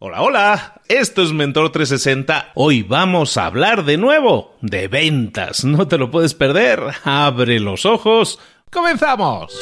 Hola, hola, esto es Mentor 360. Hoy vamos a hablar de nuevo de ventas. No te lo puedes perder. Abre los ojos. ¡Comenzamos!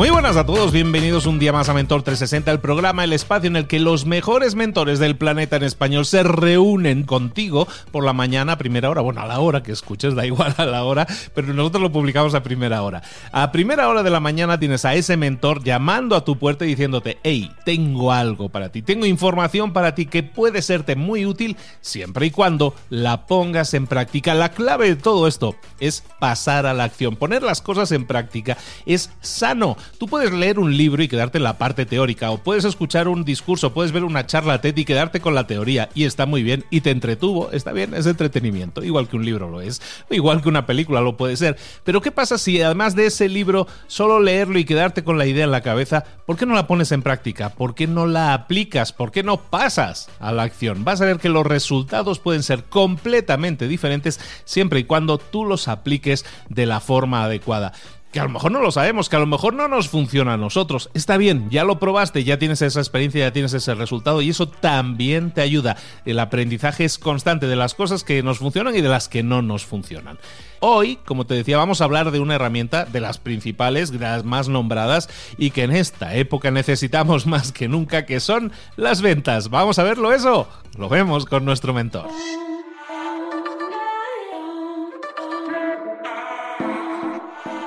Muy buenas a todos, bienvenidos un día más a Mentor 360, el programa, el espacio en el que los mejores mentores del planeta en español se reúnen contigo por la mañana a primera hora. Bueno, a la hora que escuches, da igual a la hora, pero nosotros lo publicamos a primera hora. A primera hora de la mañana tienes a ese mentor llamando a tu puerta y diciéndote, hey, tengo algo para ti, tengo información para ti que puede serte muy útil siempre y cuando la pongas en práctica. La clave de todo esto es pasar a la acción, poner las cosas en práctica. Es sano Tú puedes leer un libro y quedarte en la parte teórica, o puedes escuchar un discurso, puedes ver una charla TED y quedarte con la teoría, y está muy bien, y te entretuvo, está bien, es entretenimiento, igual que un libro lo es, igual que una película lo puede ser. Pero ¿qué pasa si además de ese libro, solo leerlo y quedarte con la idea en la cabeza, ¿por qué no la pones en práctica? ¿Por qué no la aplicas? ¿Por qué no pasas a la acción? Vas a ver que los resultados pueden ser completamente diferentes siempre y cuando tú los apliques de la forma adecuada que a lo mejor no lo sabemos, que a lo mejor no nos funciona a nosotros. Está bien, ya lo probaste, ya tienes esa experiencia, ya tienes ese resultado y eso también te ayuda. El aprendizaje es constante de las cosas que nos funcionan y de las que no nos funcionan. Hoy, como te decía, vamos a hablar de una herramienta de las principales, de las más nombradas y que en esta época necesitamos más que nunca, que son las ventas. Vamos a verlo eso. Lo vemos con nuestro mentor.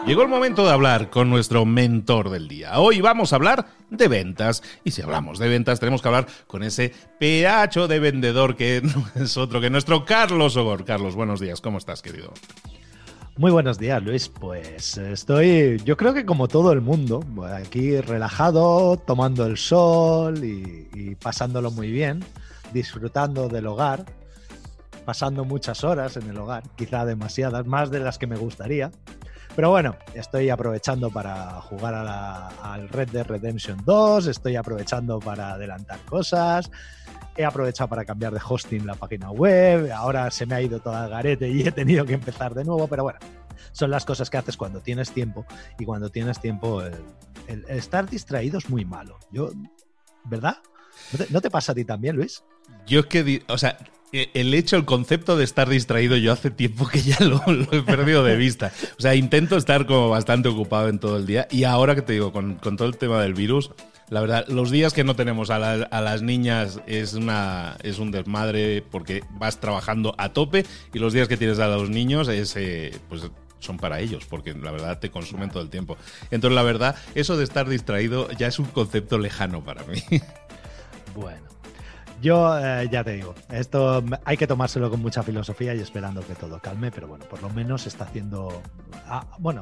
Llegó el momento de hablar con nuestro mentor del día. Hoy vamos a hablar de ventas. Y si hablamos de ventas, tenemos que hablar con ese peacho de vendedor que no es otro que nuestro Carlos Ogor. Carlos, buenos días. ¿Cómo estás, querido? Muy buenos días, Luis. Pues estoy, yo creo que como todo el mundo, aquí relajado, tomando el sol y pasándolo muy bien, disfrutando del hogar, pasando muchas horas en el hogar, quizá demasiadas, más de las que me gustaría. Pero bueno, estoy aprovechando para jugar al Red Dead Redemption 2, estoy aprovechando para adelantar cosas, he aprovechado para cambiar de hosting la página web, ahora se me ha ido todo al garete y he tenido que empezar de nuevo, pero bueno, son las cosas que haces cuando tienes tiempo y cuando tienes tiempo estar distraído es muy malo. Yo, ¿verdad? ¿No te, pasa a ti también, Luis? Yo es que, o sea, el hecho, el concepto de estar distraído, yo hace tiempo que ya lo, he perdido de vista. O sea, intento estar como bastante ocupado en todo el día. Y ahora que te digo, con, todo el tema del virus, la verdad, los días que no tenemos a, las niñas es, una, es un desmadre porque vas trabajando a tope y los días que tienes a los niños es, eh, pues son para ellos, porque la verdad te consumen todo el tiempo. Entonces, la verdad, eso de estar distraído ya es un concepto lejano para mí. Bueno. Yo eh, ya te digo, esto hay que tomárselo con mucha filosofía y esperando que todo calme, pero bueno, por lo menos está haciendo. Ah, bueno,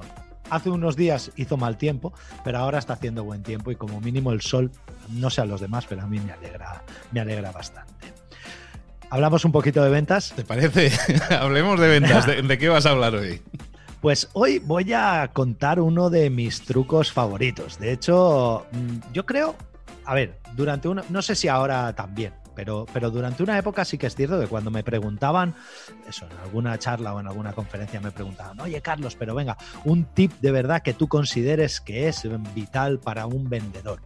hace unos días hizo mal tiempo, pero ahora está haciendo buen tiempo y como mínimo el sol, no sé a los demás, pero a mí me alegra, me alegra bastante. Hablamos un poquito de ventas. ¿Te parece? Hablemos de ventas. ¿De, qué vas a hablar hoy? Pues hoy voy a contar uno de mis trucos favoritos. De hecho, mm, yo creo, a ver, durante una, no sé si ahora también, pero, pero durante una época sí que es cierto que cuando me preguntaban, eso, en alguna charla o en alguna conferencia me preguntaban, oye Carlos, pero venga, un tip de verdad que tú consideres que es vital para un vendedor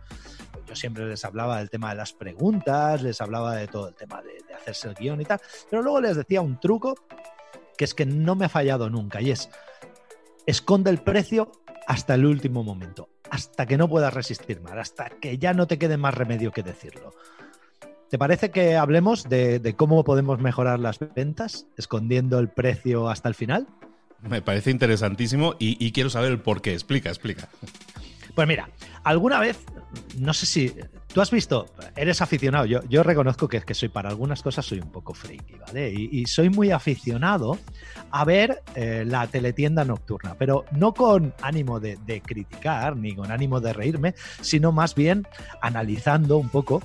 yo siempre les hablaba del tema de las preguntas, les hablaba de todo el tema de, de, hacerse el guion y tal, pero luego les decía un truco que es que no me ha fallado nunca y es esconde el precio hasta el último momento, hasta que no puedas resistir más, hasta que ya no te quede más remedio que decirlo. ¿Te parece que hablemos de, cómo podemos mejorar las ventas escondiendo el precio hasta el final? Me parece interesantísimo y, quiero saber el por qué. Explica, explica. Pues mira, alguna vez, no sé si tú has visto, eres aficionado, yo, yo reconozco que, que soy para algunas cosas soy un poco friki, ¿vale? Y, soy muy aficionado a ver eh, la teletienda nocturna, pero no con ánimo de, de criticar ni con ánimo de reírme, sino más bien analizando un poco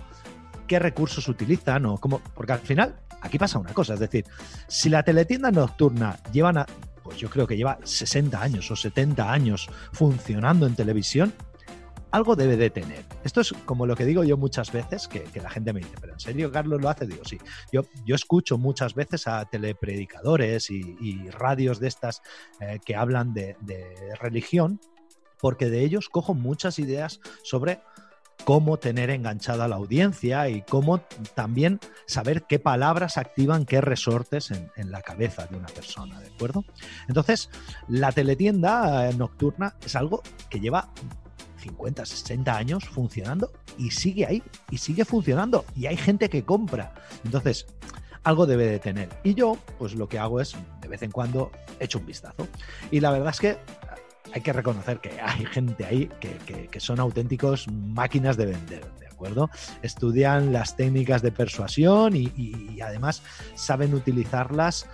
qué recursos utilizan o cómo. Porque al final, aquí pasa una cosa, es decir, si la teletienda nocturna llevan pues yo creo que lleva 60 años o 70 años funcionando en televisión, algo debe de tener. Esto es como lo que digo yo muchas veces, que, la gente me dice, pero ¿en serio Carlos lo hace? Digo, sí. Yo, yo escucho muchas veces a telepredicadores y, radios de estas eh, que hablan de religión, porque de ellos cojo muchas ideas sobre cómo tener enganchada la audiencia y cómo también saber qué palabras activan qué resortes en, la cabeza de una persona, ¿de acuerdo? Entonces, la teletienda eh, nocturna es algo que lleva 50, 60 años funcionando y sigue ahí, y sigue funcionando, y hay gente que compra. Entonces, algo debe de tener. Y yo, pues lo que hago es, de vez en cuando, echo un vistazo. Y la verdad es que hay que reconocer que hay gente ahí que, son auténticos máquinas de vender, ¿de acuerdo? Estudian las técnicas de persuasión y, además saben utilizarlas,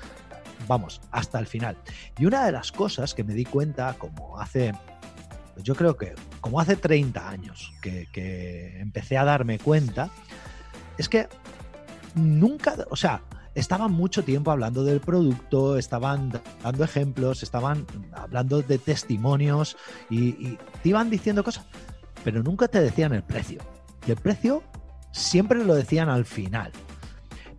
vamos, hasta el final. Y una de las cosas que me di cuenta, como hace, yo creo que como hace 30 años que, que empecé a darme cuenta, es que nunca, o sea, estaban mucho tiempo hablando del producto, estaban dando ejemplos, estaban hablando de testimonios y, te iban diciendo cosas, pero nunca te decían el precio. Y el precio siempre lo decían al final.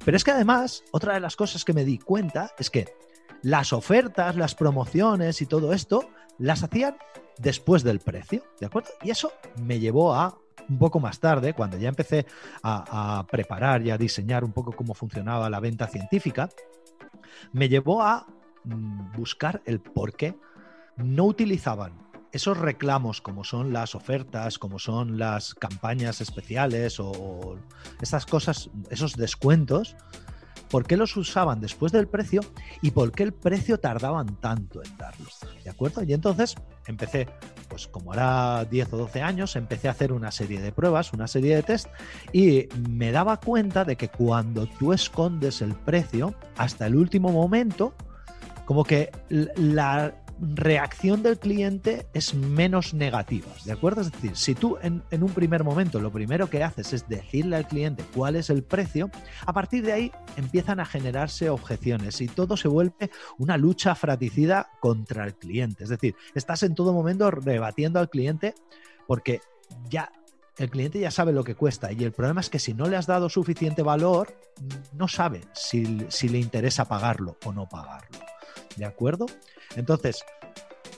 Pero es que además, otra de las cosas que me di cuenta es que las ofertas, las promociones y todo esto las hacían después del precio, ¿de acuerdo? Y eso me llevó a un poco más tarde, cuando ya empecé a, preparar y a diseñar un poco cómo funcionaba la venta científica, me llevó a mm, buscar el por qué no utilizaban esos reclamos como son las ofertas, como son las campañas especiales o esas cosas, esos descuentos, por qué los usaban después del precio y por qué el precio tardaban tanto en darlos. ¿De acuerdo? Y entonces empecé, pues como hará 10 o 12 años, empecé a hacer una serie de pruebas, una serie de test y me daba cuenta de que cuando tú escondes el precio hasta el último momento, como que la reacción del cliente es menos negativa, ¿de acuerdo? Es decir, si tú en, un primer momento lo primero que haces es decirle al cliente cuál es el precio, a partir de ahí empiezan a generarse objeciones y todo se vuelve una lucha fratricida contra el cliente. Es decir, estás en todo momento rebatiendo al cliente porque ya el cliente ya sabe lo que cuesta y el problema es que si no le has dado suficiente valor, no sabe si, si le interesa pagarlo o no pagarlo. ¿De acuerdo? Entonces,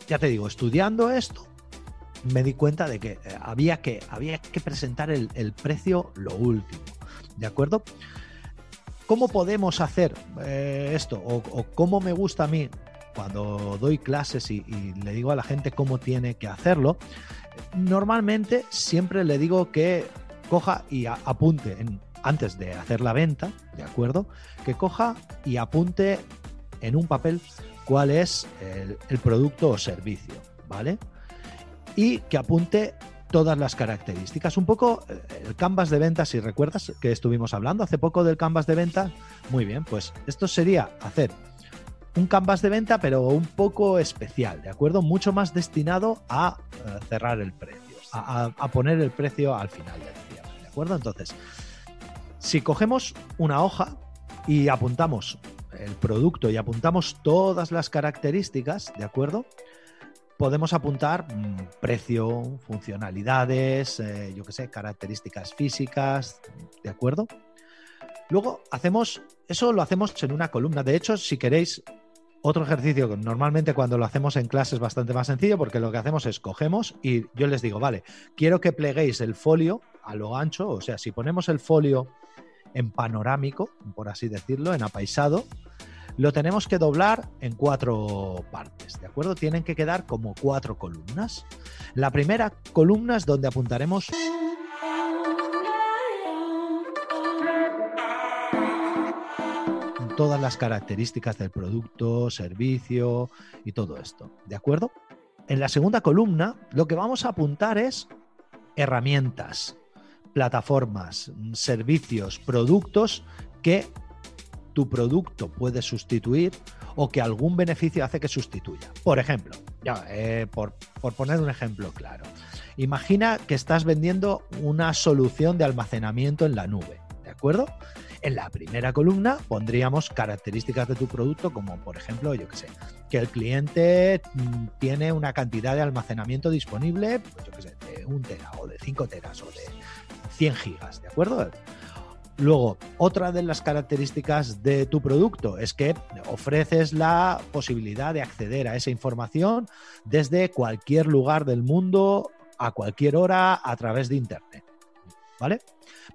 ya te digo, estudiando esto, me di cuenta de que eh, había que, había que presentar el, precio lo último. ¿De acuerdo? ¿Cómo podemos hacer eh, esto? O, cómo me gusta a mí cuando doy clases y, le digo a la gente cómo tiene que hacerlo? Normalmente siempre le digo que coja y apunte antes de hacer la venta, ¿de acuerdo? Que coja y apunte en un papel cuál es el, producto o servicio, ¿vale? Y que apunte todas las características. Un poco eh, el canvas de venta, si recuerdas que estuvimos hablando hace poco del canvas de venta, muy bien, pues esto sería hacer un canvas de venta, pero un poco especial, ¿de acuerdo? Mucho más destinado a eh, cerrar el precio, a, a, poner el precio al final del día, ¿de acuerdo? Entonces, si cogemos una hoja y apuntamos el producto y apuntamos todas las características, ¿de acuerdo? Podemos apuntar mm, precio, funcionalidades, eh, yo qué sé, características físicas, ¿de acuerdo? Luego hacemos, eso lo hacemos en una columna. De hecho, si queréis otro ejercicio, normalmente cuando lo hacemos en clase es bastante más sencillo porque lo que hacemos es cogemos y yo les digo, vale, quiero que pleguéis el folio a lo ancho, o sea, si ponemos el folio en panorámico, por así decirlo, en apaisado, lo tenemos que doblar en cuatro partes, ¿de acuerdo? Tienen que quedar como cuatro columnas. La primera columna es donde apuntaremos todas las características del producto, servicio y todo esto, ¿de acuerdo? En la segunda columna lo que vamos a apuntar es herramientas, plataformas, servicios, productos que tu producto puede sustituir o que algún beneficio hace que sustituya. Por ejemplo, ya, eh, por, por poner un ejemplo claro, imagina que estás vendiendo una solución de almacenamiento en la nube, ¿de acuerdo? En la primera columna pondríamos características de tu producto, como por ejemplo, yo que sé, que el cliente mm, tiene una cantidad de almacenamiento disponible, pues yo que sé, de un tera o de 5 teras o de 100 gigas, ¿de acuerdo? Luego, otra de las características de tu producto es que ofreces la posibilidad de acceder a esa información desde cualquier lugar del mundo, a cualquier hora, a través de Internet. ¿Vale?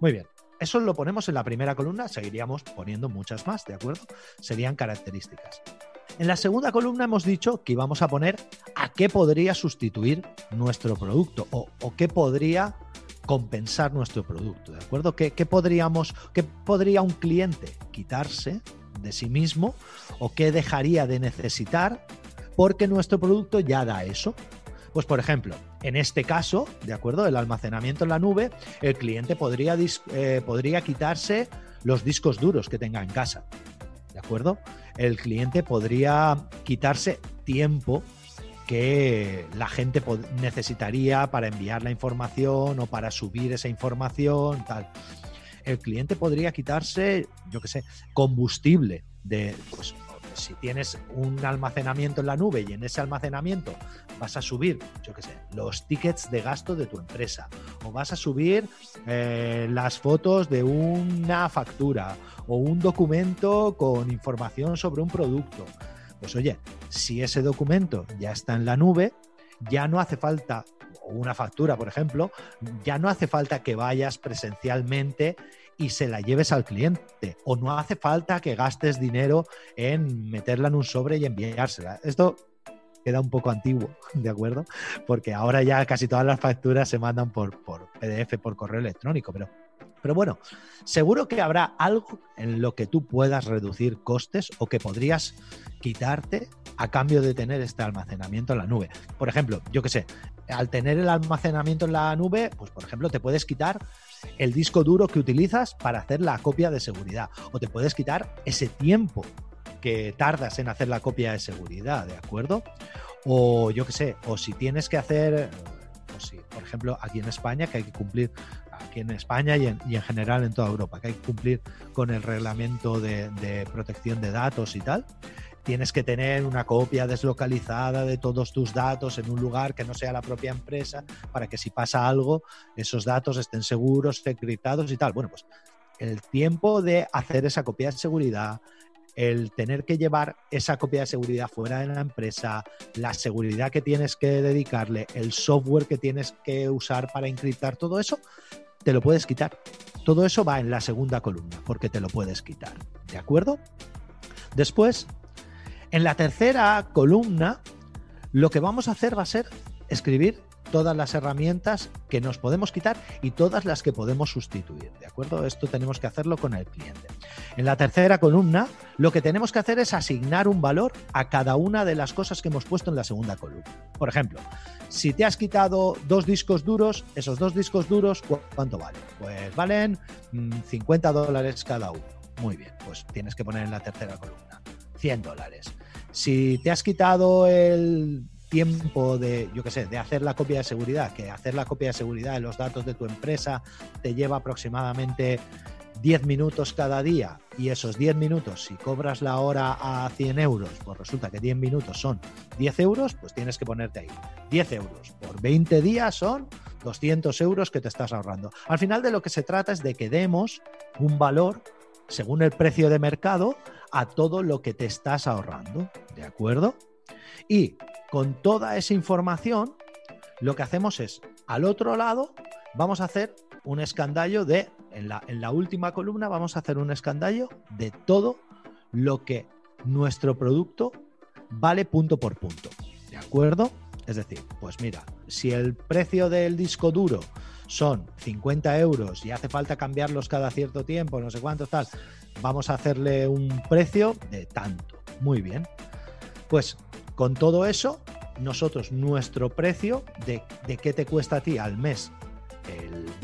Muy bien. Eso lo ponemos en la primera columna, seguiríamos poniendo muchas más, ¿de acuerdo? Serían características. En la segunda columna hemos dicho que íbamos a poner a qué podría sustituir nuestro producto o, o qué podría compensar nuestro producto, ¿de acuerdo? ¿Qué, podríamos, qué podría un cliente quitarse de sí mismo o qué dejaría de necesitar porque nuestro producto ya da eso? Pues por ejemplo, en este caso, ¿de acuerdo? El almacenamiento en la nube, el cliente podría, eh, podría quitarse los discos duros que tenga en casa, ¿de acuerdo? El cliente podría quitarse tiempo que la gente necesitaría para enviar la información o para subir esa información, tal. El cliente podría quitarse, yo qué sé, combustible de, pues, si tienes un almacenamiento en la nube y en ese almacenamiento vas a subir, yo qué sé, los tickets de gasto de tu empresa o vas a subir eh, las fotos de una factura o un documento con información sobre un producto pues oye, si ese documento ya está en la nube, ya no hace falta, una factura, por ejemplo, ya no hace falta que vayas presencialmente y se la lleves al cliente. O no hace falta que gastes dinero en meterla en un sobre y enviársela. Esto queda un poco antiguo, ¿de acuerdo? Porque ahora ya casi todas las facturas se mandan por, por PDF, por correo electrónico, pero pero bueno, seguro que habrá algo en lo que tú puedas reducir costes o que podrías quitarte a cambio de tener este almacenamiento en la nube. Por ejemplo, yo qué sé, al tener el almacenamiento en la nube, pues por ejemplo, te puedes quitar el disco duro que utilizas para hacer la copia de seguridad o te puedes quitar ese tiempo que tardas en hacer la copia de seguridad, ¿de acuerdo? O yo qué sé, o si tienes que hacer, pues si, por ejemplo, aquí en España, que hay que cumplir aquí en España y en, general en toda Europa, que hay que cumplir con el reglamento de, protección de datos y tal. Tienes que tener una copia deslocalizada de todos tus datos en un lugar que no sea la propia empresa para que si pasa algo, esos datos estén seguros, encriptados y tal. Bueno, pues el tiempo de hacer esa copia de seguridad, el tener que llevar esa copia de seguridad fuera de la empresa, la seguridad que tienes que dedicarle, el software que tienes que usar para encriptar todo eso, te lo puedes quitar. Todo eso va en la segunda columna, porque te lo puedes quitar. ¿De acuerdo? Después, en la tercera columna, lo que vamos a hacer va a ser escribir todas las herramientas que nos podemos quitar y todas las que podemos sustituir. ¿De acuerdo? Esto tenemos que hacerlo con el cliente. En la tercera columna, lo que tenemos que hacer es asignar un valor a cada una de las cosas que hemos puesto en la segunda columna. Por ejemplo, si te has quitado dos discos duros, esos dos discos duros, ¿cuánto valen? Pues valen 50 mm, dólares cada uno. Muy bien, pues tienes que poner en la tercera columna 100 dólares. Si te has quitado el tiempo de, yo qué sé, de hacer la copia de seguridad, que hacer la copia de seguridad de los datos de tu empresa te lleva aproximadamente 10 minutos cada día y esos 10 minutos, si cobras la hora a 100 euros, pues resulta que 10 minutos son 10 euros, pues tienes que ponerte ahí. 10 euros por 20 días son 200 euros que te estás ahorrando. Al final de lo que se trata es de que demos un valor según el precio de mercado a todo lo que te estás ahorrando. ¿De acuerdo? Y con toda esa información, lo que hacemos es, al otro lado, vamos a hacer un escandallo de, en la, última columna, vamos a hacer un escandallo de todo lo que nuestro producto vale punto por punto. ¿De acuerdo? Es decir, pues mira, si el precio del disco duro son 50 euros y hace falta cambiarlos cada cierto tiempo, no sé cuánto tal, vamos a hacerle un precio de tanto. Muy bien. Pues con todo eso, nosotros, nuestro precio de, qué te cuesta a ti al mes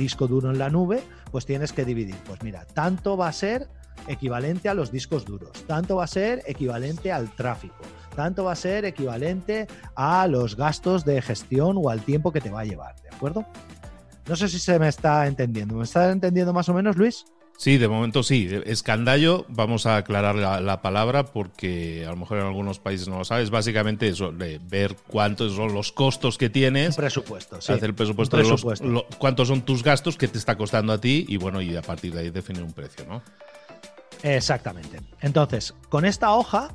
disco duro en la nube, pues tienes que dividir. Pues mira, tanto va a ser equivalente a los discos duros, tanto va a ser equivalente al tráfico, tanto va a ser equivalente a los gastos de gestión o al tiempo que te va a llevar, ¿de acuerdo? No sé si se me está entendiendo. ¿Me está entendiendo más o menos, Luis? Sí, de momento sí. Escandallo, vamos a aclarar la, palabra porque a lo mejor en algunos países no lo sabes. Básicamente eso, de ver cuántos son los costos que tienes. presupuesto, sí. Hacer el presupuesto, de los, cuántos son tus gastos que te está costando a ti y bueno, y a partir de ahí definir un precio, ¿no? Exactamente. Entonces, con esta hoja,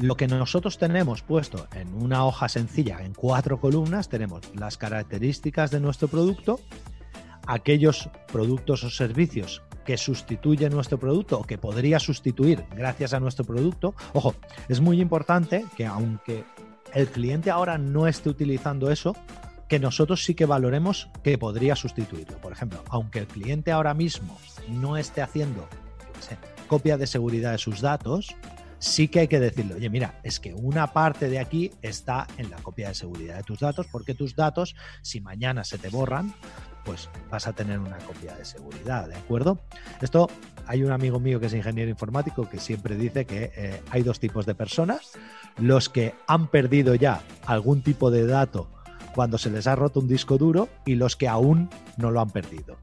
lo que nosotros tenemos puesto en una hoja sencilla, en cuatro columnas, tenemos las características de nuestro producto, aquellos productos o servicios que sustituye nuestro producto o que podría sustituir gracias a nuestro producto. Ojo, es muy importante que aunque el cliente ahora no esté utilizando eso, que nosotros sí que valoremos que podría sustituirlo. Por ejemplo, aunque el cliente ahora mismo no esté haciendo copia de seguridad de sus datos, sí que hay que decirle, oye, mira, es que una parte de aquí está en la copia de seguridad de tus datos, porque tus datos, si mañana se te borran, pues vas a tener una copia de seguridad, ¿de acuerdo? Esto, hay un amigo mío que es ingeniero informático que siempre dice que eh, hay dos tipos de personas, los que han perdido ya algún tipo de dato cuando se les ha roto un disco duro y los que aún no lo han perdido,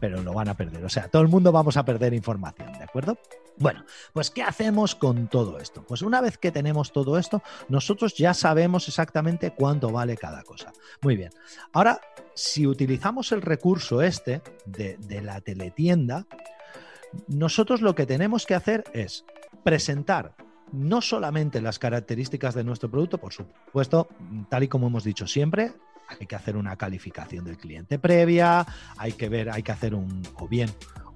pero lo van a perder. O sea, todo el mundo vamos a perder información, ¿de acuerdo? Bueno, pues ¿qué hacemos con todo esto? Pues una vez que tenemos todo esto, nosotros ya sabemos exactamente cuánto vale cada cosa. Muy bien. Ahora, si utilizamos el recurso este de, la teletienda, nosotros lo que tenemos que hacer es presentar no solamente las características de nuestro producto, por supuesto, tal y como hemos dicho siempre, hay que hacer una calificación del cliente previa, hay que ver, hay que hacer un, o bien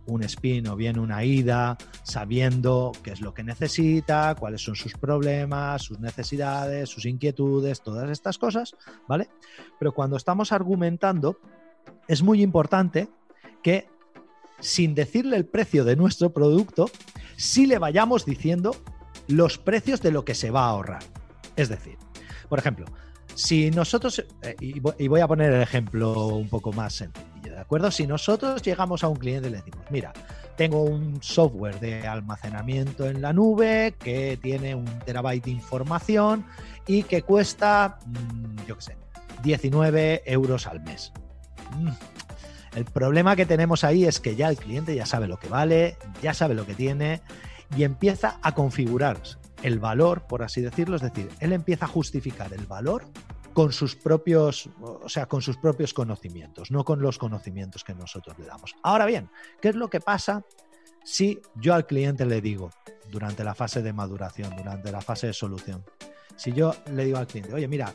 un spin o bien una ida, sabiendo qué es lo que necesita, cuáles son sus problemas, sus necesidades, sus inquietudes, todas estas cosas, ¿vale? Pero cuando estamos argumentando, es muy importante que sin decirle el precio de nuestro producto, sí le vayamos diciendo los precios de lo que se va a ahorrar. Es decir, por ejemplo, si nosotros, eh, y voy a poner el ejemplo un poco más sencillo, ¿de acuerdo? Si nosotros llegamos a un cliente y le decimos, mira, tengo un software de almacenamiento en la nube que tiene un terabyte de información y que cuesta, mm, yo qué sé, 19 euros al mes. Mm. El problema que tenemos ahí es que ya el cliente ya sabe lo que vale, ya sabe lo que tiene y empieza a configurar el valor, por así decirlo, es decir, él empieza a justificar el valor con sus propios, o sea, con sus propios conocimientos, no con los conocimientos que nosotros le damos. Ahora bien, ¿qué es lo que pasa si yo al cliente le digo durante la fase de maduración, durante la fase de solución, si yo le digo al cliente, oye, mira,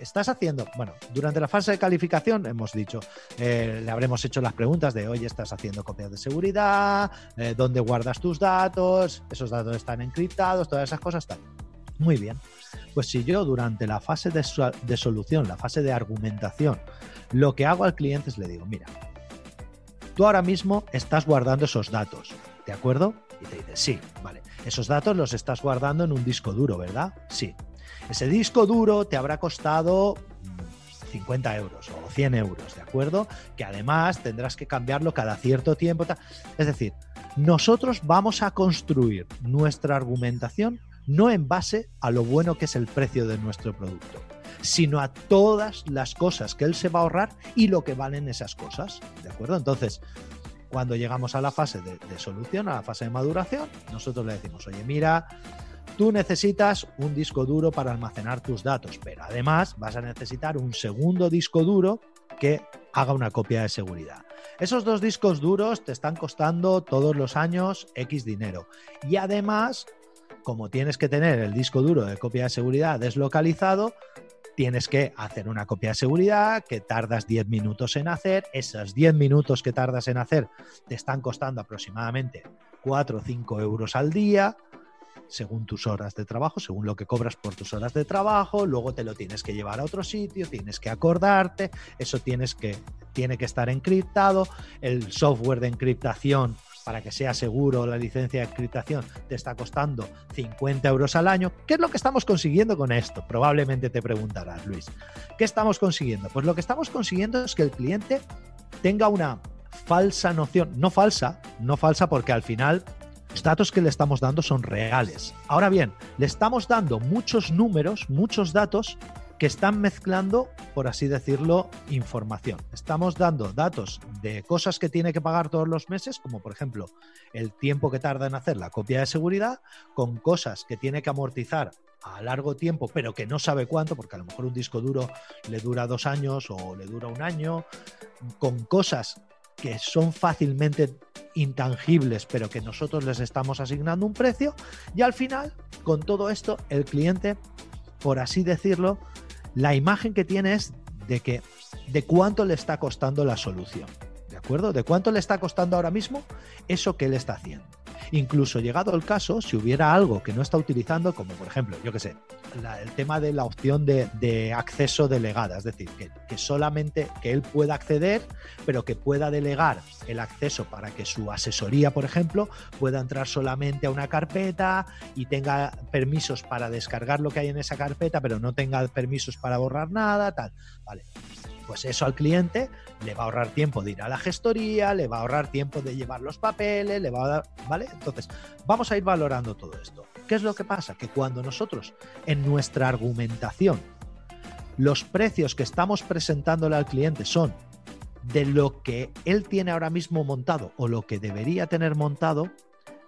estás haciendo, bueno, durante la fase de calificación hemos dicho, eh, le habremos hecho las preguntas de, oye, estás haciendo copias de seguridad, eh, dónde guardas tus datos, esos datos están encriptados, todas esas cosas están. Muy bien. Pues si yo durante la fase de, solución, la fase de argumentación, lo que hago al cliente es le digo, mira, tú ahora mismo estás guardando esos datos, ¿de acuerdo? Y te dice, sí, vale. Esos datos los estás guardando en un disco duro, ¿verdad? Sí. Ese disco duro te habrá costado 50 euros o 100 euros, ¿de acuerdo? Que además tendrás que cambiarlo cada cierto tiempo. Es decir, nosotros vamos a construir nuestra argumentación no en base a lo bueno que es el precio de nuestro producto, sino a todas las cosas que él se va a ahorrar y lo que valen esas cosas, ¿de acuerdo? Entonces, cuando llegamos a la fase de, solución, a la fase de maduración, nosotros le decimos, oye, mira, tú necesitas un disco duro para almacenar tus datos, pero además vas a necesitar un segundo disco duro que haga una copia de seguridad. Esos dos discos duros te están costando todos los años X dinero. Y además como tienes que tener el disco duro de copia de seguridad deslocalizado, tienes que hacer una copia de seguridad que tardas 10 minutos en hacer. Esos 10 minutos que tardas en hacer te están costando aproximadamente 4 o 5 euros al día, según tus horas de trabajo, según lo que cobras por tus horas de trabajo. Luego te lo tienes que llevar a otro sitio, tienes que acordarte, eso tienes que, tiene que estar encriptado. El software de encriptación para que sea seguro la licencia de encriptación te está costando 50 euros al año. ¿Qué es lo que estamos consiguiendo con esto? Probablemente te preguntarás, Luis. ¿Qué estamos consiguiendo? Pues lo que estamos consiguiendo es que el cliente tenga una falsa noción, no falsa, no falsa porque al final los datos que le estamos dando son reales. Ahora bien, le estamos dando muchos números, muchos datos que están mezclando, por así decirlo, información. Estamos dando datos de cosas que tiene que pagar todos los meses, como por ejemplo el tiempo que tarda en hacer la copia de seguridad, con cosas que tiene que amortizar a largo tiempo, pero que no sabe cuánto, porque a lo mejor un disco duro le dura dos años o le dura un año, con cosas que son fácilmente intangibles, pero que nosotros les estamos asignando un precio, y al final, con todo esto, el cliente, por así decirlo, la imagen que tiene es de que de cuánto le está costando la solución. ¿De acuerdo? De cuánto le está costando ahora mismo eso que él está haciendo. Incluso llegado el caso, si hubiera algo que no está utilizando, como por ejemplo, yo que sé, el tema de la opción de, acceso delegada, es decir, que, que, solamente que él pueda acceder, pero que pueda delegar el acceso para que su asesoría, por ejemplo, pueda entrar solamente a una carpeta y tenga permisos para descargar lo que hay en esa carpeta, pero no tenga permisos para borrar nada, tal. Vale pues eso al cliente le va a ahorrar tiempo de ir a la gestoría, le va a ahorrar tiempo de llevar los papeles, le va a dar, ¿vale? Entonces, vamos a ir valorando todo esto. ¿Qué es lo que pasa? Que cuando nosotros en nuestra argumentación los precios que estamos presentándole al cliente son de lo que él tiene ahora mismo montado o lo que debería tener montado,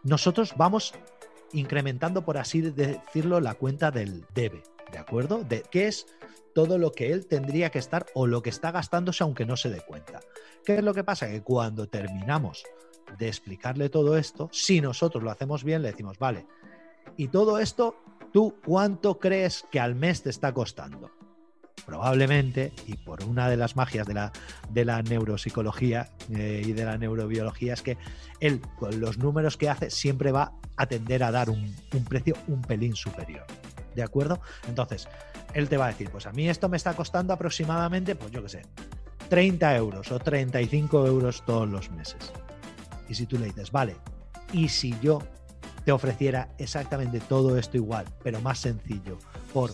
nosotros vamos incrementando, por así decirlo, la cuenta del debe, ¿de acuerdo? De qué es todo lo que él tendría que estar o lo que está gastándose aunque no se dé cuenta. ¿Qué es lo que pasa? Que cuando terminamos de explicarle todo esto, si nosotros lo hacemos bien, le decimos, vale, y todo esto, ¿tú cuánto crees que al mes te está costando? Probablemente, y por una de las magias de la, de la neuropsicología eh, y de la neurobiología, es que él, con los números que hace, siempre va a tender a dar un, un precio un pelín superior. ¿De acuerdo? Entonces, él te va a decir, pues a mí esto me está costando aproximadamente, pues yo qué sé, 30 euros o 35 euros todos los meses. Y si tú le dices, vale, y si yo te ofreciera exactamente todo esto igual, pero más sencillo, por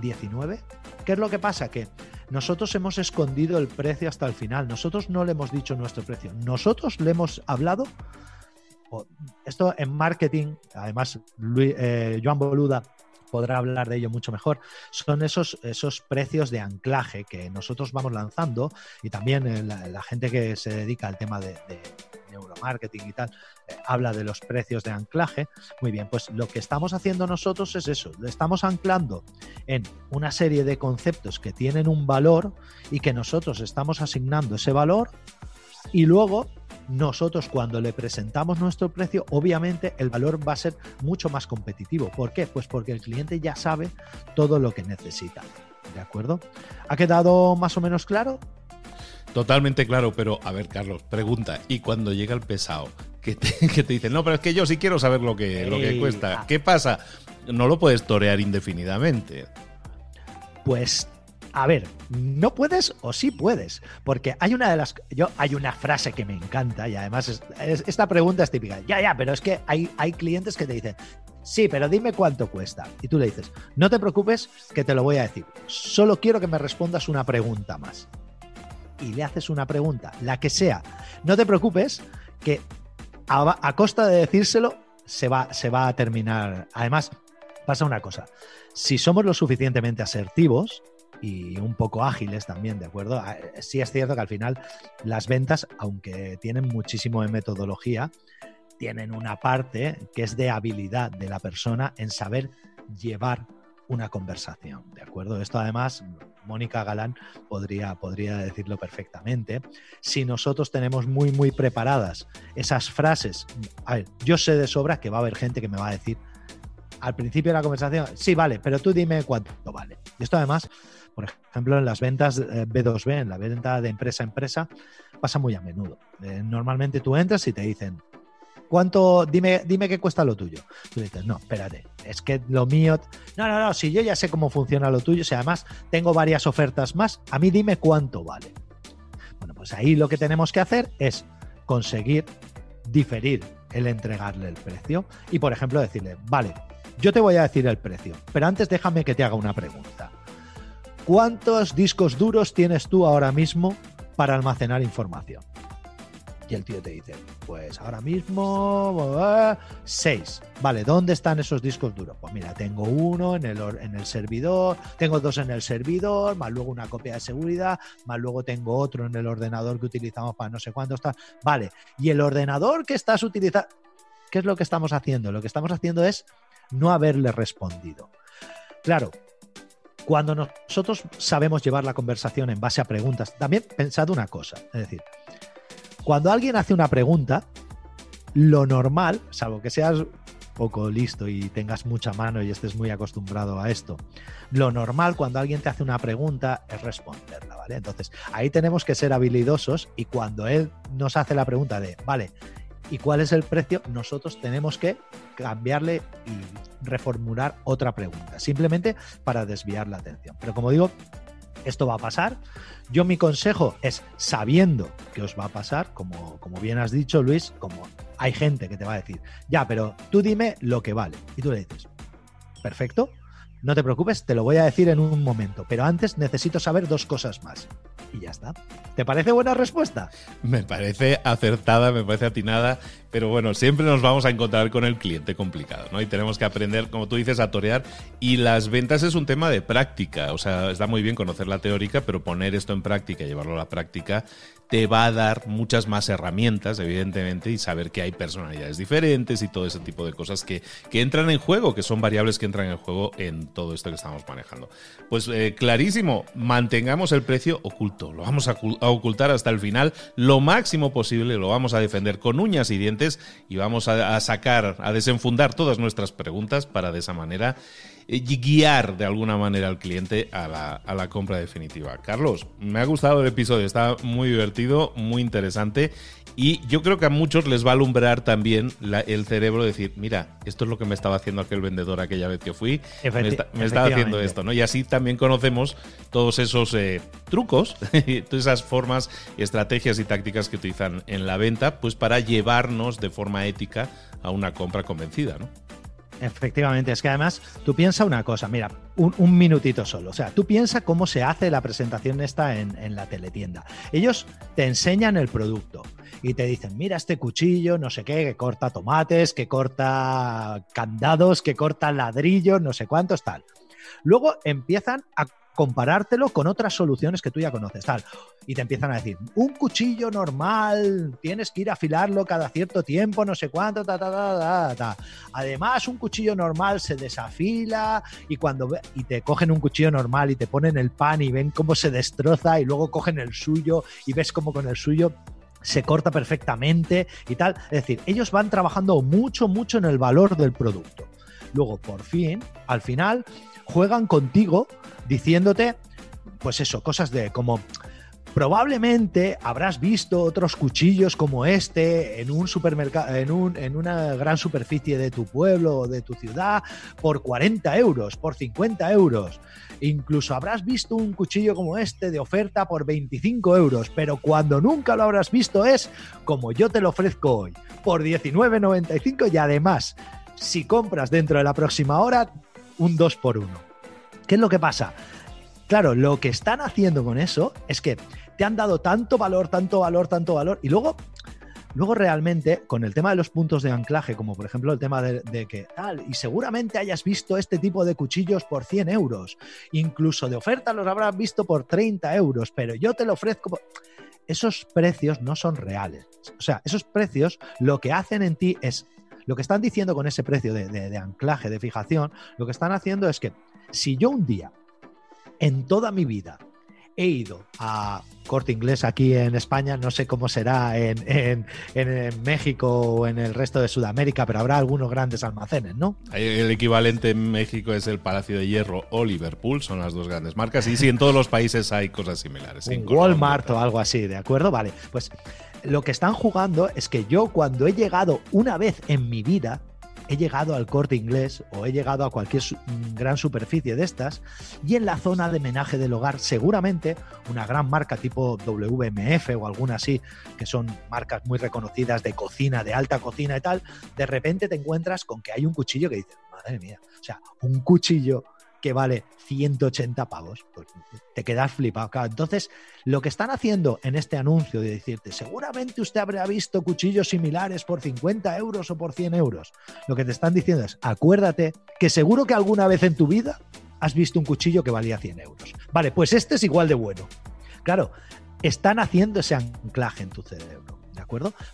19, ¿qué es lo que pasa? Que nosotros hemos escondido el precio hasta el final, nosotros no le hemos dicho nuestro precio, nosotros le hemos hablado, esto en marketing, además eh, Joan Boluda podrá hablar de ello mucho mejor, son esos, esos precios de anclaje que nosotros vamos lanzando y también eh, la, gente que se dedica al tema de, neuromarketing y tal, eh, habla de los precios de anclaje. Muy bien, pues lo que estamos haciendo nosotros es eso, estamos anclando en una serie de conceptos que tienen un valor y que nosotros estamos asignando ese valor y luego nosotros cuando le presentamos nuestro precio, obviamente el valor va a ser mucho más competitivo. ¿Por qué? Pues porque el cliente ya sabe todo lo que necesita. ¿De acuerdo? ¿Ha quedado más o menos claro? Totalmente claro, pero a ver, Carlos, pregunta, ¿y cuando llega el pesado? Que te, que te dicen, no, pero es que yo sí quiero saber lo que, lo que cuesta. ¿Qué pasa? No lo puedes torear indefinidamente. Pues a ver, no puedes o sí puedes, porque hay una de las, yo hay una frase que me encanta y además esta pregunta es típica. Ya, ya, pero es que hay, hay clientes que te dicen, sí, pero dime cuánto cuesta. Y tú le dices, no te preocupes, que te lo voy a decir. Solo quiero que me respondas una pregunta más. Y le haces una pregunta, la que sea. No te preocupes, que a, costa de decírselo se va, se va a terminar. Además, pasa una cosa. Si somos lo suficientemente asertivos, y un poco ágiles también, ¿de acuerdo? Ah, eh, sí es cierto que al final las ventas, aunque tienen muchísimo de metodología, tienen una parte que es de habilidad de la persona en saber llevar una conversación, ¿de acuerdo? Esto además, Mónica Galán podría, podría decirlo perfectamente. Si nosotros tenemos muy, muy preparadas esas frases, a ver, yo sé de sobra que va a haber gente que me va a decir al principio de la conversación, sí, vale, pero tú dime cuánto vale. Y esto además por ejemplo, en las ventas B2B, eh, en la venta de empresa a empresa, pasa muy a menudo. Eh, normalmente tú entras y te dicen, ¿cuánto? Dime, dime qué cuesta lo tuyo. Tú dices, no, espérate, es que lo mío. No, no, no, si yo ya sé cómo funciona lo tuyo, si además tengo varias ofertas más, a mí dime cuánto vale. Bueno, pues ahí lo que tenemos que hacer es conseguir diferir el entregarle el precio y, por ejemplo, decirle, vale, yo te voy a decir el precio, pero antes déjame que te haga una pregunta. ¿Cuántos discos duros tienes tú ahora mismo para almacenar información? Y el tío te dice, pues ahora mismo seis. Vale, ¿dónde están esos discos duros? Pues mira, tengo uno en el, en el servidor, tengo dos en el servidor, más luego una copia de seguridad, más luego tengo otro en el ordenador que utilizamos para no sé cuánto está. Vale, y el ordenador que estás utilizando, ¿qué es lo que estamos haciendo? Lo que estamos haciendo es no haberle respondido. Claro, cuando nosotros sabemos llevar la conversación en base a preguntas, también pensad una cosa, es decir, cuando alguien hace una pregunta, lo normal, salvo que seas poco listo y tengas mucha mano y estés muy acostumbrado a esto, lo normal cuando alguien te hace una pregunta es responderla, ¿vale? Entonces, ahí tenemos que ser habilidosos y cuando él nos hace la pregunta de, vale, ¿y cuál es el precio? Nosotros tenemos que cambiarle y reformular otra pregunta, simplemente para desviar la atención. Pero como digo, esto va a pasar. Yo mi consejo es, sabiendo que os va a pasar, como, como bien has dicho Luis, como hay gente que te va a decir, ya, pero tú dime lo que vale. Y tú le dices, perfecto, no te preocupes, te lo voy a decir en un momento, pero antes necesito saber dos cosas más. Y ya está. ¿Te parece buena respuesta? Me parece acertada, me parece atinada, pero bueno, siempre nos vamos a encontrar con el cliente complicado, ¿no? Y tenemos que aprender, como tú dices, a torear. Y las ventas es un tema de práctica, o sea, está muy bien conocer la teórica, pero poner esto en práctica, llevarlo a la práctica, te va a dar muchas más herramientas, evidentemente, y saber que hay personalidades diferentes y todo ese tipo de cosas que, que entran en juego, que son variables que entran en juego en todo esto que estamos manejando. Pues eh, clarísimo, mantengamos el precio oculto, lo vamos a, ocultar hasta el final, lo máximo posible, lo vamos a defender con uñas y dientes y vamos a, sacar, a desenfundar todas nuestras preguntas para de esa manera guiar de alguna manera al cliente a la, compra definitiva. Carlos, me ha gustado el episodio, está muy divertido, muy interesante y yo creo que a muchos les va a alumbrar también el cerebro decir, mira, esto es lo que me estaba haciendo aquel vendedor aquella vez que fui, me, estaba haciendo esto, ¿no? Y así también conocemos todos esos eh, trucos, todas esas formas, estrategias y tácticas que utilizan en la venta, pues para llevarnos de forma ética a una compra convencida, ¿no? Efectivamente, es que además tú piensas una cosa, mira, un, minutito solo, o sea, tú piensas cómo se hace la presentación esta en, en, la teletienda. Ellos te enseñan el producto y te dicen, mira este cuchillo, no sé qué, que corta tomates, que corta candados, que corta ladrillos, no sé cuántos, tal. Luego empiezan a comparártelo con otras soluciones que tú ya conoces, tal. Y te empiezan a decir, un cuchillo normal, tienes que ir a afilarlo cada cierto tiempo, no sé cuánto, ta, ta, ta, ta, Además, un cuchillo normal se desafila y cuando y te cogen un cuchillo normal y te ponen el pan y ven cómo se destroza y luego cogen el suyo y ves cómo con el suyo se corta perfectamente y tal. Es decir, ellos van trabajando mucho, mucho en el valor del producto. Luego, por fin, al final, juegan contigo diciéndote, pues eso, cosas de como probablemente habrás visto otros cuchillos como este en un supermercado, en, un, en una gran superficie de tu pueblo o de tu ciudad por 40 euros, por 50 euros. Incluso habrás visto un cuchillo como este de oferta por 25 euros, pero cuando nunca lo habrás visto es como yo te lo ofrezco hoy, por 19,95 y además, si compras dentro de la próxima hora, un 2 por 1 ¿Qué es lo que pasa? Claro, lo que están haciendo con eso es que te han dado tanto valor, tanto valor, tanto valor, y luego, luego realmente, con el tema de los puntos de anclaje, como por ejemplo el tema de, que tal, y seguramente hayas visto este tipo de cuchillos por 100 euros, incluso de oferta los habrás visto por 30 euros, pero yo te lo ofrezco Esos precios no son reales. O sea, esos precios lo que hacen en ti es lo que están diciendo con ese precio de, anclaje, de fijación, lo que están haciendo es que si yo un día, en toda mi vida, he ido a corte inglés aquí en España, no sé cómo será en, México o en el resto de Sudamérica, pero habrá algunos grandes almacenes, ¿no? El equivalente en México es el Palacio de Hierro o Liverpool, son las dos grandes marcas, y sí, en todos los países hay cosas similares. Un Walmart o algo así, ¿de acuerdo? Vale, pues lo que están jugando es que yo cuando he llegado una vez en mi vida, he llegado al corte inglés o he llegado a cualquier mm, gran superficie de estas y en la zona de menaje del hogar seguramente una gran marca tipo WMF o alguna así, que son marcas muy reconocidas de cocina, de alta cocina y tal, de repente te encuentras con que hay un cuchillo que dices, madre mía, o sea, un cuchillo que vale 180 pavos. Pues te quedas flipado. entonces, lo que están haciendo en este anuncio de decirte, seguramente usted habrá visto cuchillos similares por 50 euros o por 100 euros. Lo que te están diciendo es, acuérdate que seguro que alguna vez en tu vida has visto un cuchillo que valía 100 euros. Vale, pues este es igual de bueno. Claro, están haciendo ese anclaje en tu cerebro.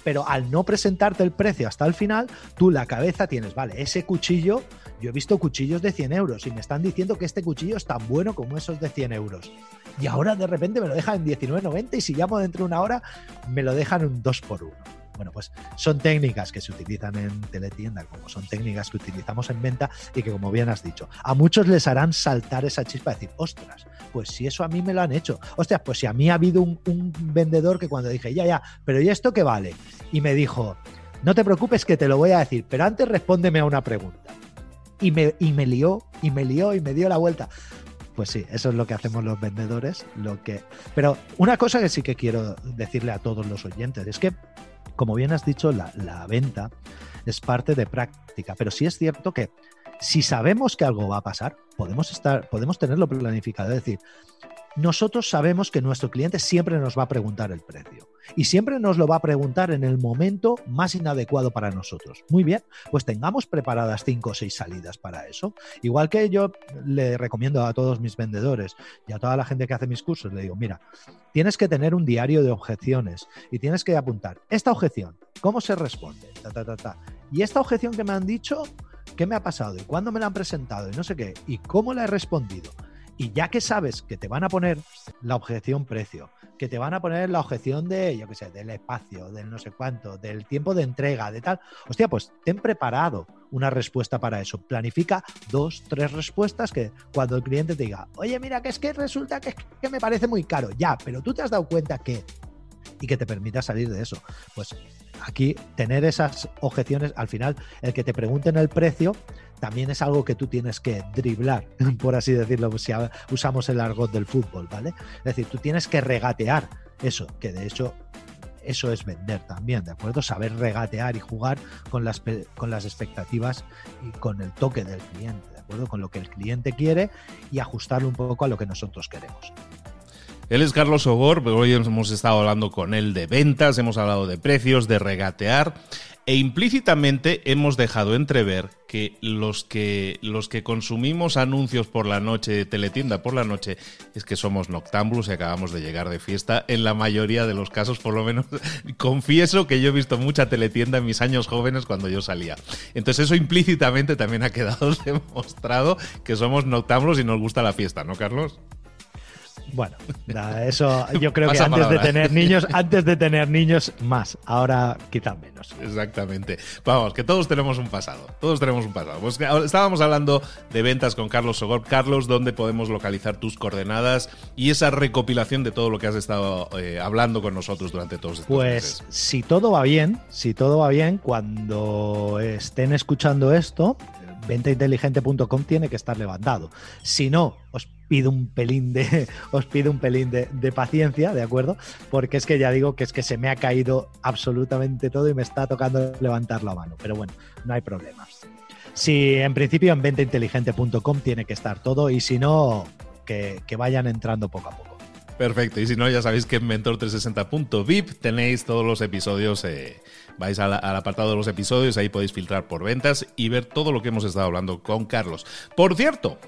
Pero al no presentarte el precio hasta el final, tú la cabeza tienes, vale, ese cuchillo, yo he visto cuchillos de 100 euros y me están diciendo que este cuchillo es tan bueno como esos de 100 euros. Y ahora de repente me lo dejan en 19.90 y si llamo dentro de una hora, me lo dejan un 2 por 1 bueno, pues son técnicas que se utilizan en teletienda, como son técnicas que utilizamos en venta y que, como bien has dicho, a muchos les harán saltar esa chispa de decir, ostras, pues si eso a mí me lo han hecho. Ostras, pues si a mí ha habido un, vendedor que cuando dije, ya, ya, pero ¿y esto qué vale? Y me dijo, no te preocupes que te lo voy a decir, pero antes respóndeme a una pregunta. Y me, y me lió, y me lió, y me dio la vuelta. Pues sí, eso es lo que hacemos los vendedores. Lo que... Pero una cosa que sí que quiero decirle a todos los oyentes es que como bien has dicho, la, venta es parte de práctica, pero sí es cierto que si sabemos que algo va a pasar, podemos, estar, podemos tenerlo planificado. Es decir, nosotros sabemos que nuestro cliente siempre nos va a preguntar el precio y siempre nos lo va a preguntar en el momento más inadecuado para nosotros. Muy bien, pues tengamos preparadas cinco o seis salidas para eso. Igual que yo le recomiendo a todos mis vendedores y a toda la gente que hace mis cursos, le digo, mira, tienes que tener un diario de objeciones y tienes que apuntar esta objeción, cómo se responde, Y esta objeción que me han dicho, ¿qué me ha pasado? ¿Y cuándo me la han presentado? Y no sé qué. ¿Y cómo la he respondido? Y ya que sabes que te van a poner la objeción precio, que te van a poner la objeción de, yo qué sé, del espacio, del no sé cuánto, del tiempo de entrega, de tal, hostia, pues ten preparado una respuesta para eso. Planifica dos, tres respuestas que cuando el cliente te diga, oye, mira, que es que resulta que, me parece muy caro, ya, pero tú te has dado cuenta que y que te permita salir de eso. Pues aquí tener esas objeciones, al final, el que te pregunten el precio también es algo que tú tienes que driblar, por así decirlo, si usamos el argot del fútbol, ¿vale? Es decir, tú tienes que regatear eso, que de hecho eso es vender también, ¿de acuerdo? Saber regatear y jugar con las, con las expectativas y con el toque del cliente, ¿de acuerdo? Con lo que el cliente quiere y ajustarlo un poco a lo que nosotros queremos. Él es Carlos Ogor, pero hoy hemos estado hablando con él de ventas, hemos hablado de precios, de regatear e implícitamente hemos dejado entrever que los que los que consumimos anuncios por la noche teletienda por la noche es que somos noctámbulos y acabamos de llegar de fiesta en la mayoría de los casos, por lo menos confieso que yo he visto mucha teletienda en mis años jóvenes cuando yo salía. Entonces eso implícitamente también ha quedado demostrado que somos noctámbulos y nos gusta la fiesta, ¿no, Carlos? Bueno, eso yo creo que antes de tener niños, antes de tener niños, más. Ahora quizá menos. Exactamente. Vamos, que todos tenemos un pasado. Todos tenemos un pasado. Pues estábamos hablando de ventas con Carlos Sogor. Carlos, ¿dónde podemos localizar tus coordenadas y esa recopilación de todo lo que has estado eh, hablando con nosotros durante todos estos pues, meses? Pues si todo va bien, si todo va bien, cuando estén escuchando esto, ventainteligente.com tiene que estar levantado. Si no, os pido un pelín de, os pido un pelín de, paciencia, ¿de acuerdo? Porque es que ya digo que es que se me ha caído absolutamente todo y me está tocando levantar la mano. Pero bueno, no hay problema. Si en principio en ventainteligente.com tiene que estar todo y si no, que, vayan entrando poco a poco. Perfecto, y si no, ya sabéis que en mentor360.vip tenéis todos los episodios eh, vais al, apartado de los episodios, ahí podéis filtrar por ventas y ver todo lo que hemos estado hablando con Carlos. Por cierto,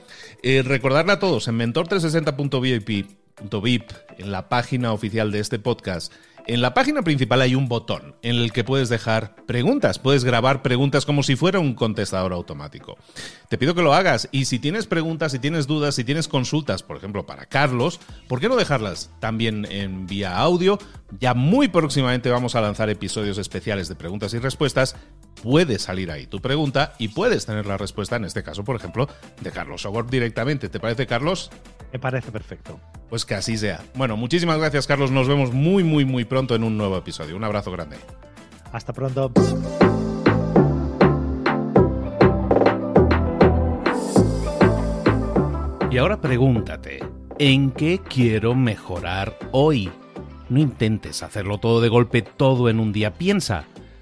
eh, recordarle a todos, en mentor360.vip, en la página oficial de este podcast, en la página principal hay un botón en el que puedes dejar preguntas, puedes grabar preguntas como si fuera un contestador automático. Te pido que lo hagas y si tienes preguntas, si tienes dudas, si tienes consultas, por ejemplo, para Carlos, ¿por qué no dejarlas también en vía audio? Ya muy próximamente vamos a lanzar episodios especiales de preguntas y respuestas. Puede salir ahí tu pregunta y puedes tener la respuesta, en este caso, por ejemplo, de Carlos Sogor directamente. ¿Te parece, Carlos? Me parece perfecto. Pues que así sea. Bueno, muchísimas gracias, Carlos. Nos vemos muy, muy, muy pronto en un nuevo episodio. Un abrazo grande. Hasta pronto. Y ahora pregúntate, ¿en qué quiero mejorar hoy? No intentes hacerlo todo de golpe, todo en un día. Piensa,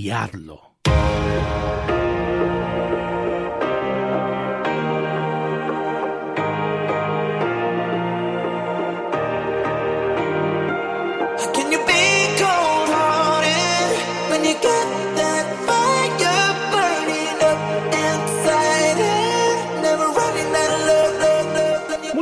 y.